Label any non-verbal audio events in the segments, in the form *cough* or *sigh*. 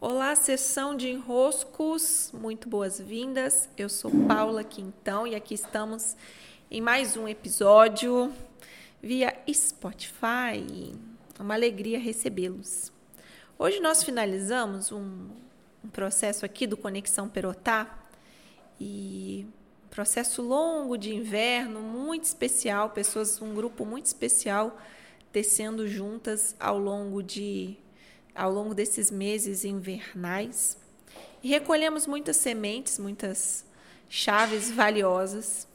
Olá, sessão de enroscos, muito boas-vindas. Eu sou Paula Quintão e aqui estamos em mais um episódio via Spotify. É uma alegria recebê-los. Hoje nós finalizamos um, um, processo aqui do Conexão Perotá e um processo longo de inverno, muito especial, pessoas, um grupo muito especial tecendo juntas ao longo de ao longo desses meses invernais e recolhemos muitas sementes, muitas chaves valiosas.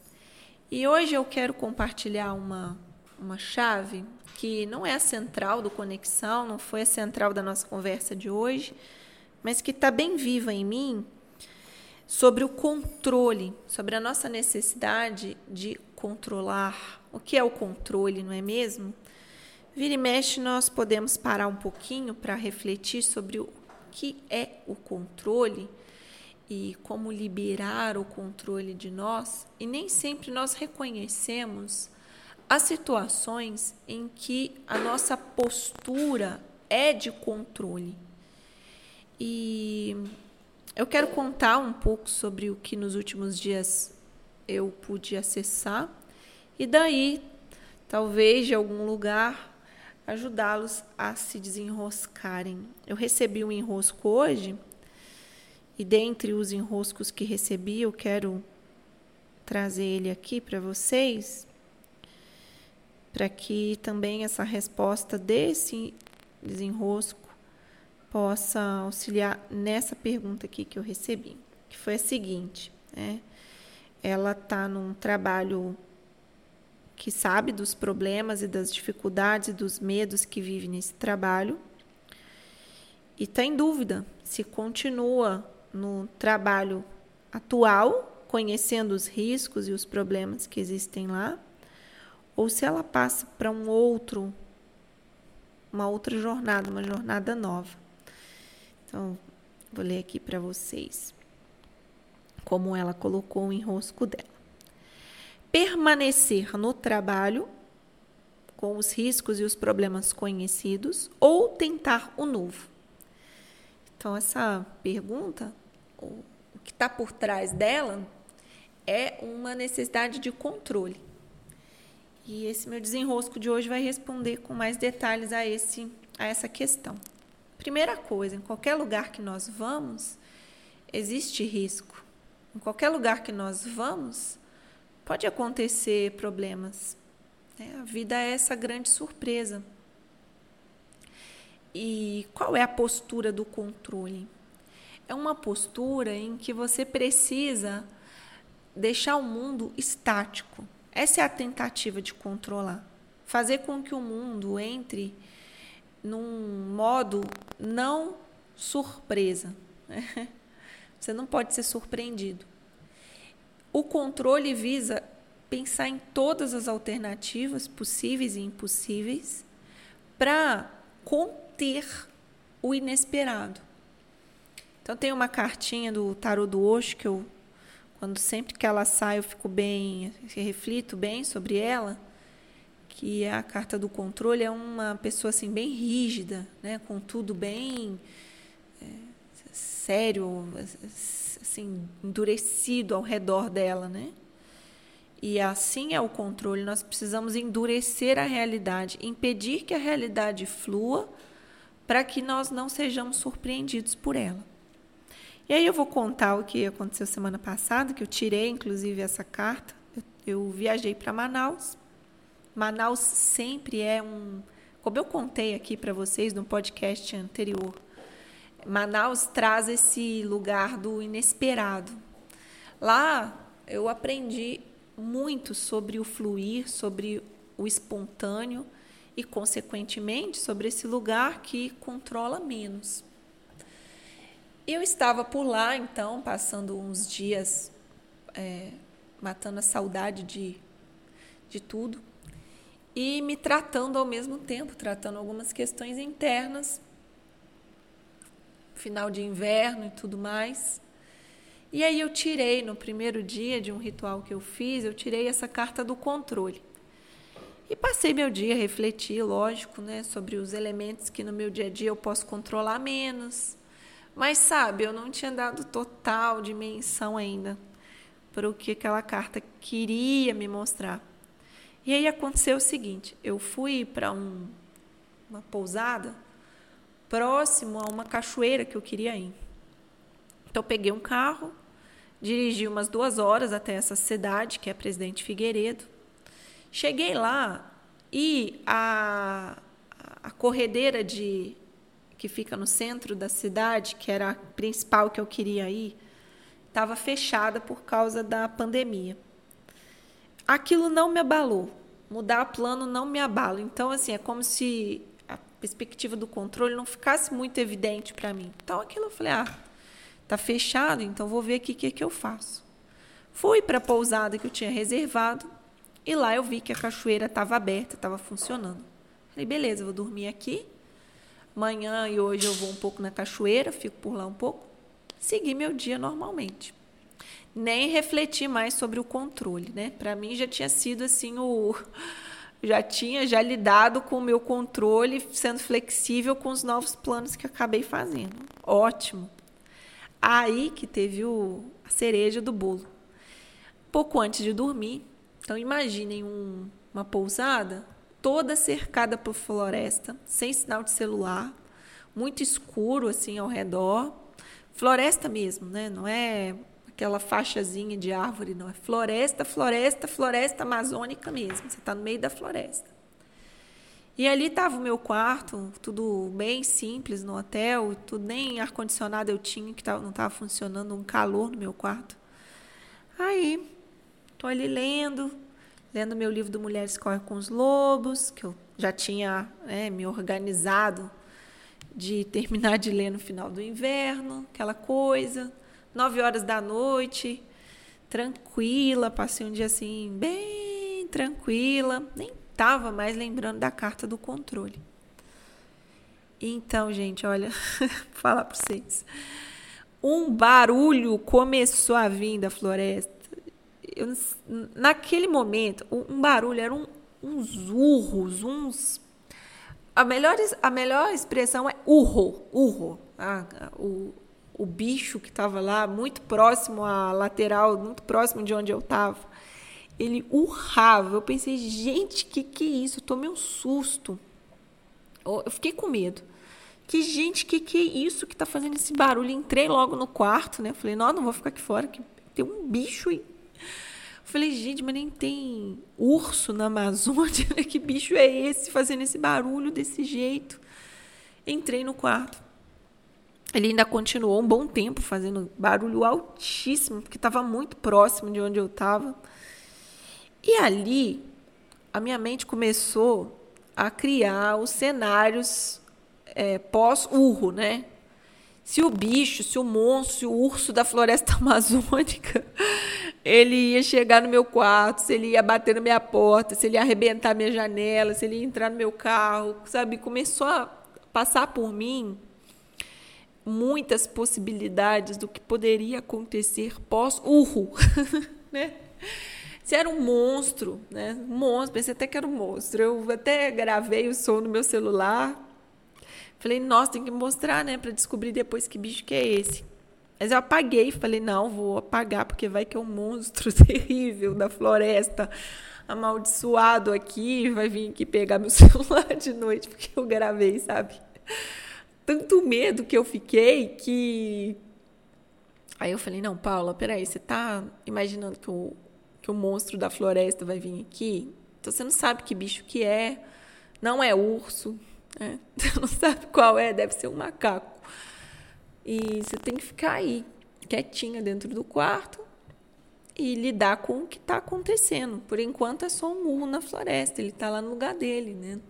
E hoje eu quero compartilhar uma, uma chave que não é a central do Conexão, não foi a central da nossa conversa de hoje, mas que está bem viva em mim sobre o controle, sobre a nossa necessidade de controlar. O que é o controle, não é mesmo? Vira e mexe, nós podemos parar um pouquinho para refletir sobre o que é o controle e como liberar o controle de nós, e nem sempre nós reconhecemos as situações em que a nossa postura é de controle. E eu quero contar um pouco sobre o que nos últimos dias eu pude acessar, e daí, talvez de algum lugar, ajudá-los a se desenroscarem. Eu recebi um enrosco hoje e dentre os enroscos que recebi, eu quero trazer ele aqui para vocês, para que também essa resposta desse desenrosco possa auxiliar nessa pergunta aqui que eu recebi, que foi a seguinte, né? Ela está num trabalho que sabe dos problemas e das dificuldades e dos medos que vive nesse trabalho e está em dúvida se continua no trabalho atual, conhecendo os riscos e os problemas que existem lá, ou se ela passa para um outro uma outra jornada, uma jornada nova. Então, vou ler aqui para vocês como ela colocou o enrosco dela permanecer no trabalho com os riscos e os problemas conhecidos ou tentar o novo? Então, essa pergunta, o que está por trás dela, é uma necessidade de controle. E esse meu desenrosco de hoje vai responder com mais detalhes a, esse, a essa questão. Primeira coisa, em qualquer lugar que nós vamos, existe risco. Em qualquer lugar que nós vamos, pode acontecer problemas. Né? A vida é essa grande surpresa. E qual é a postura do controle? É uma postura em que você precisa deixar o mundo estático. Essa é a tentativa de controlar. Fazer com que o mundo entre num modo não surpresa. *laughs* Você não pode ser surpreendido. O controle visa pensar em todas as alternativas possíveis e impossíveis para conter o inesperado. Então tem uma cartinha do tarot do Osho que eu quando sempre que ela sai eu fico bem, reflito bem sobre ela, que é a carta do controle é uma pessoa assim bem rígida, né, com tudo bem é, sério, assim, endurecido ao redor dela, né? E assim é o controle, nós precisamos endurecer a realidade, impedir que a realidade flua para que nós não sejamos surpreendidos por ela. E aí eu vou contar o que aconteceu semana passada, que eu tirei inclusive essa carta. Eu, eu viajei para Manaus. Manaus sempre é um, como eu contei aqui para vocês no podcast anterior, Manaus traz esse lugar do inesperado. Lá eu aprendi muito sobre o fluir, sobre o espontâneo e, consequentemente, sobre esse lugar que controla menos. Eu estava por lá, então, passando uns dias é, matando a saudade de, de tudo e me tratando ao mesmo tempo, tratando algumas questões internas final de inverno e tudo mais. E aí eu tirei no primeiro dia de um ritual que eu fiz, eu tirei essa carta do controle. E passei meu dia a refletir, lógico, né, sobre os elementos que no meu dia a dia eu posso controlar menos, Mas sabe, eu não tinha dado total dimensão ainda para o que aquela carta queria me mostrar. E aí aconteceu o seguinte: eu fui para um, uma pousada próximo a uma cachoeira que eu queria ir. Então peguei um carro, dirigi umas duas horas até essa cidade, que é Presidente Figueiredo. Cheguei lá e a, a corredeira de que fica no centro da cidade, que era a principal que eu queria ir, estava fechada por causa da pandemia. Aquilo não me abalou. Mudar plano não me abala. Então, assim, é como se perspectiva do controle não ficasse muito evidente para mim. Então, aquilo eu falei, ah, tá fechado, então vou ver aqui o que, que eu faço. Fui para a pousada que eu tinha reservado e lá eu vi que a cachoeira estava aberta, estava funcionando. Falei, beleza, vou dormir aqui. Amanhã e hoje eu vou um pouco na cachoeira, fico por lá um pouco. Segui meu dia normalmente. Nem refleti mais sobre o controle, né? Para mim já tinha sido assim o já tinha já lidado com o meu controle, sendo flexível com os novos planos que acabei fazendo. Ótimo. Aí que teve o, a cereja do bolo. Pouco antes de dormir, então imaginem um, uma pousada toda cercada por floresta, sem sinal de celular, muito escuro assim ao redor, floresta mesmo, né? Não é aquela faixazinha de árvore, não é floresta, floresta, floresta amazônica mesmo. Você está no meio da floresta. E ali estava o meu quarto, tudo bem simples no hotel, tudo nem ar condicionado eu tinha, que não estava funcionando, um calor no meu quarto. Aí Estou ali lendo, lendo meu livro do Mulheres Corre com os Lobos, que eu já tinha né, me organizado de terminar de ler no final do inverno, aquela coisa. Nove horas da noite, tranquila, passei um dia assim, bem tranquila, nem estava mais lembrando da carta do controle. Então, gente, olha, *laughs* vou falar para vocês. Um barulho começou a vir da floresta eu, naquele momento, um barulho, eram um, uns urros, uns. A melhor, a melhor expressão é urro, urro. Ah, o, o bicho que estava lá, muito próximo à lateral, muito próximo de onde eu estava, ele urrava. Eu pensei, gente, que que é isso? Eu tomei um susto. Eu fiquei com medo. Que gente, que que é isso que está fazendo esse barulho? Entrei logo no quarto, né? Falei, não, não vou ficar aqui fora, que tem um bicho aí Falei, gente, mas nem tem urso na Amazônia. *laughs* Que bicho é esse fazendo esse barulho desse jeito? Entrei no quarto. Ele ainda continuou um bom tempo fazendo barulho altíssimo, porque estava muito próximo de onde eu estava. E ali, a minha mente começou a criar os cenários é, pós-urro, né? Se o bicho, se o monstro, se o urso da floresta *laughs* amazônica ele ia chegar no meu quarto, se ele ia bater na minha porta, se ele ia arrebentar minha janela, se ele ia entrar no meu carro, sabe? Começou a passar por mim muitas possibilidades do que poderia acontecer pós-urro, *laughs* né? Se era um monstro, né? Um monstro, pensei até que era um monstro. Eu até gravei o som no meu celular. Falei, nossa, tem que mostrar, né, para descobrir depois que bicho que é esse. Mas eu apaguei, falei, não, vou apagar, porque vai que é um monstro *laughs* terrível da floresta, amaldiçoado aqui, vai vir aqui pegar meu *laughs* celular de noite, porque eu gravei, sabe? Tanto medo que eu fiquei que. Aí eu falei, não, Paula, peraí, você tá imaginando que o, que o monstro da floresta vai vir aqui? Então você não sabe que bicho que é, não é urso, né? *laughs* Você não sabe qual é, deve ser um macaco. E você tem que ficar aí, quietinha dentro do quarto e lidar com o que está acontecendo. Por enquanto é só um urro na floresta, ele está lá no lugar dele, né?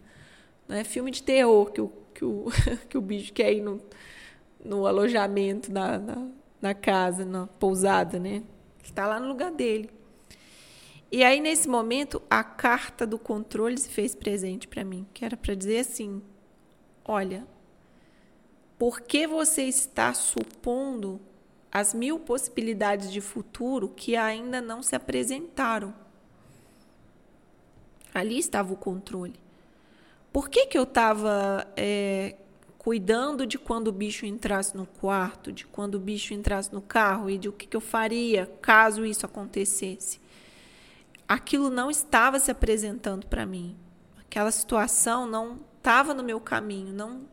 É filme de terror que o, que o, *laughs* que o bicho quer ir no, no alojamento, na, na, na casa, na pousada, né? Está lá no lugar dele. E aí, nesse momento, a carta do controle se fez presente para mim, que era para dizer assim: olha, por que você está supondo as mil possibilidades de futuro que ainda não se apresentaram? Ali estava o controle. Por que, que eu estava é, cuidando de quando o bicho entrasse no quarto, de quando o bicho entrasse no carro e de o que, que eu faria caso isso acontecesse. Aquilo não estava se apresentando para mim. Aquela situação não estava no meu caminho, não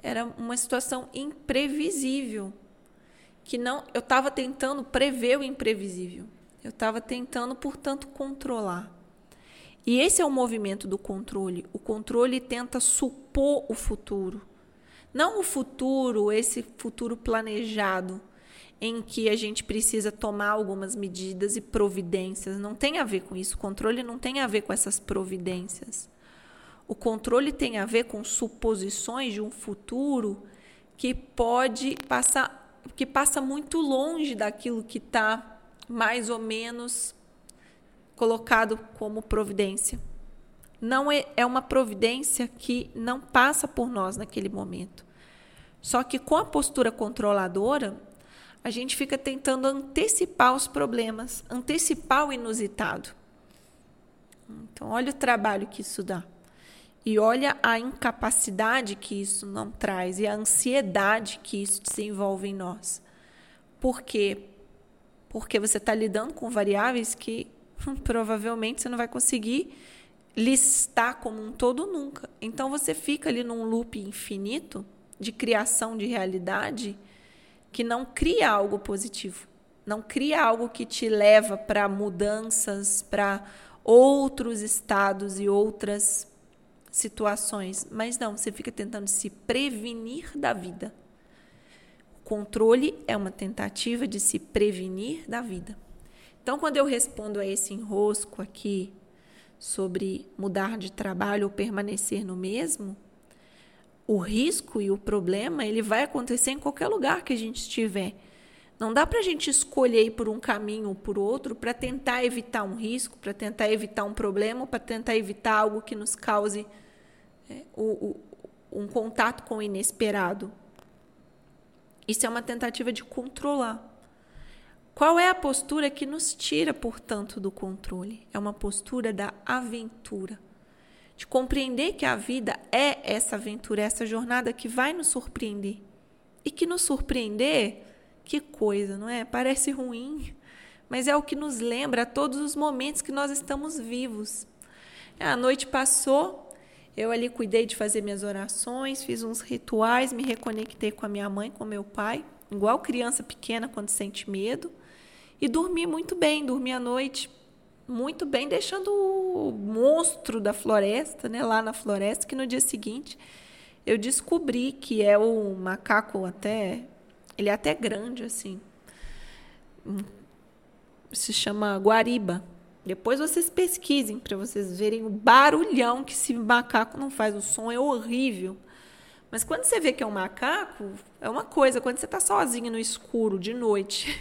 era uma situação imprevisível que não eu estava tentando prever o imprevisível. Eu estava tentando, portanto, controlar. E esse é o movimento do controle. O controle tenta supor o futuro. Não o futuro, esse futuro planejado, em que a gente precisa tomar algumas medidas e providências. Não tem a ver com isso. O controle não tem a ver com essas providências. O controle tem a ver com suposições de um futuro que pode passar, que passa muito longe daquilo que está mais ou menos colocado como providência. Não é, é uma providência que não passa por nós naquele momento. Só que com a postura controladora, a gente fica tentando antecipar os problemas, antecipar o inusitado. Então, olha o trabalho que isso dá. E olha a incapacidade que isso não traz e a ansiedade que isso desenvolve em nós. Por quê? Porque você está lidando com variáveis que *laughs* provavelmente você não vai conseguir listar como um todo nunca. Então você fica ali num loop infinito de criação de realidade que não cria algo positivo, não cria algo que te leva para mudanças, para outros estados e outras situações, mas não, você fica tentando se prevenir da vida. O controle é uma tentativa de se prevenir da vida. Então, quando eu respondo a esse enrosco aqui sobre mudar de trabalho ou permanecer no mesmo, o risco e o problema ele vai acontecer em qualquer lugar que a gente estiver. Não dá para a gente escolher por um caminho ou por outro para tentar evitar um risco, para tentar evitar um problema, para tentar evitar algo que nos cause é, o, o, um contato com o inesperado. Isso é uma tentativa de controlar. Qual é a postura que nos tira, portanto, do controle? É uma postura da aventura. De compreender que a vida é essa aventura, essa jornada que vai nos surpreender. E que nos surpreender, que coisa, não é? Parece ruim, mas é o que nos lembra a todos os momentos que nós estamos vivos. A noite passou, eu ali cuidei de fazer minhas orações, fiz uns rituais, me reconectei com a minha mãe, com meu pai, igual criança pequena quando sente medo, e dormi muito bem, dormi à noite muito bem, deixando o monstro da floresta, né, lá na floresta, que no dia seguinte eu descobri que é o macaco até ele é até grande assim. Se chama guariba. Depois vocês pesquisem para vocês verem o barulhão que esse macaco não faz. O som é horrível. Mas quando você vê que é um macaco, é uma coisa. Quando você está sozinho no escuro, de noite,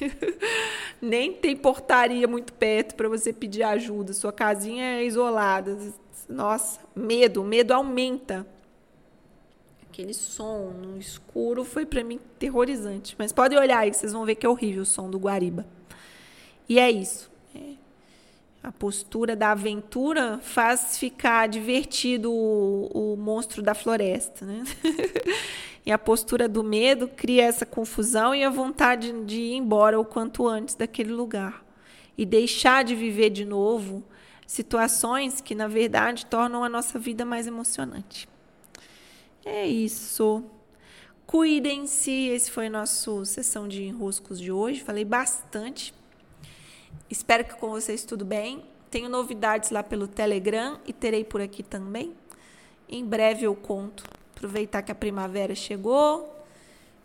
*laughs* nem tem portaria muito perto para você pedir ajuda, sua casinha é isolada. Nossa, medo, medo aumenta. Aquele som no escuro foi para mim terrorizante. Mas podem olhar aí, vocês vão ver que é horrível o som do Guariba. E é isso. A postura da aventura faz ficar divertido o, o monstro da floresta, né? *laughs* e a postura do medo cria essa confusão e a vontade de ir embora o quanto antes daquele lugar e deixar de viver de novo situações que na verdade tornam a nossa vida mais emocionante. É isso. Cuidem-se. Esse foi a nossa sessão de enroscos de hoje. Falei bastante. Espero que com vocês tudo bem. Tenho novidades lá pelo Telegram e terei por aqui também. Em breve eu conto. Aproveitar que a primavera chegou.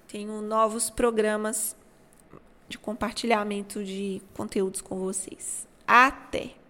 Tenho novos programas de compartilhamento de conteúdos com vocês. Até!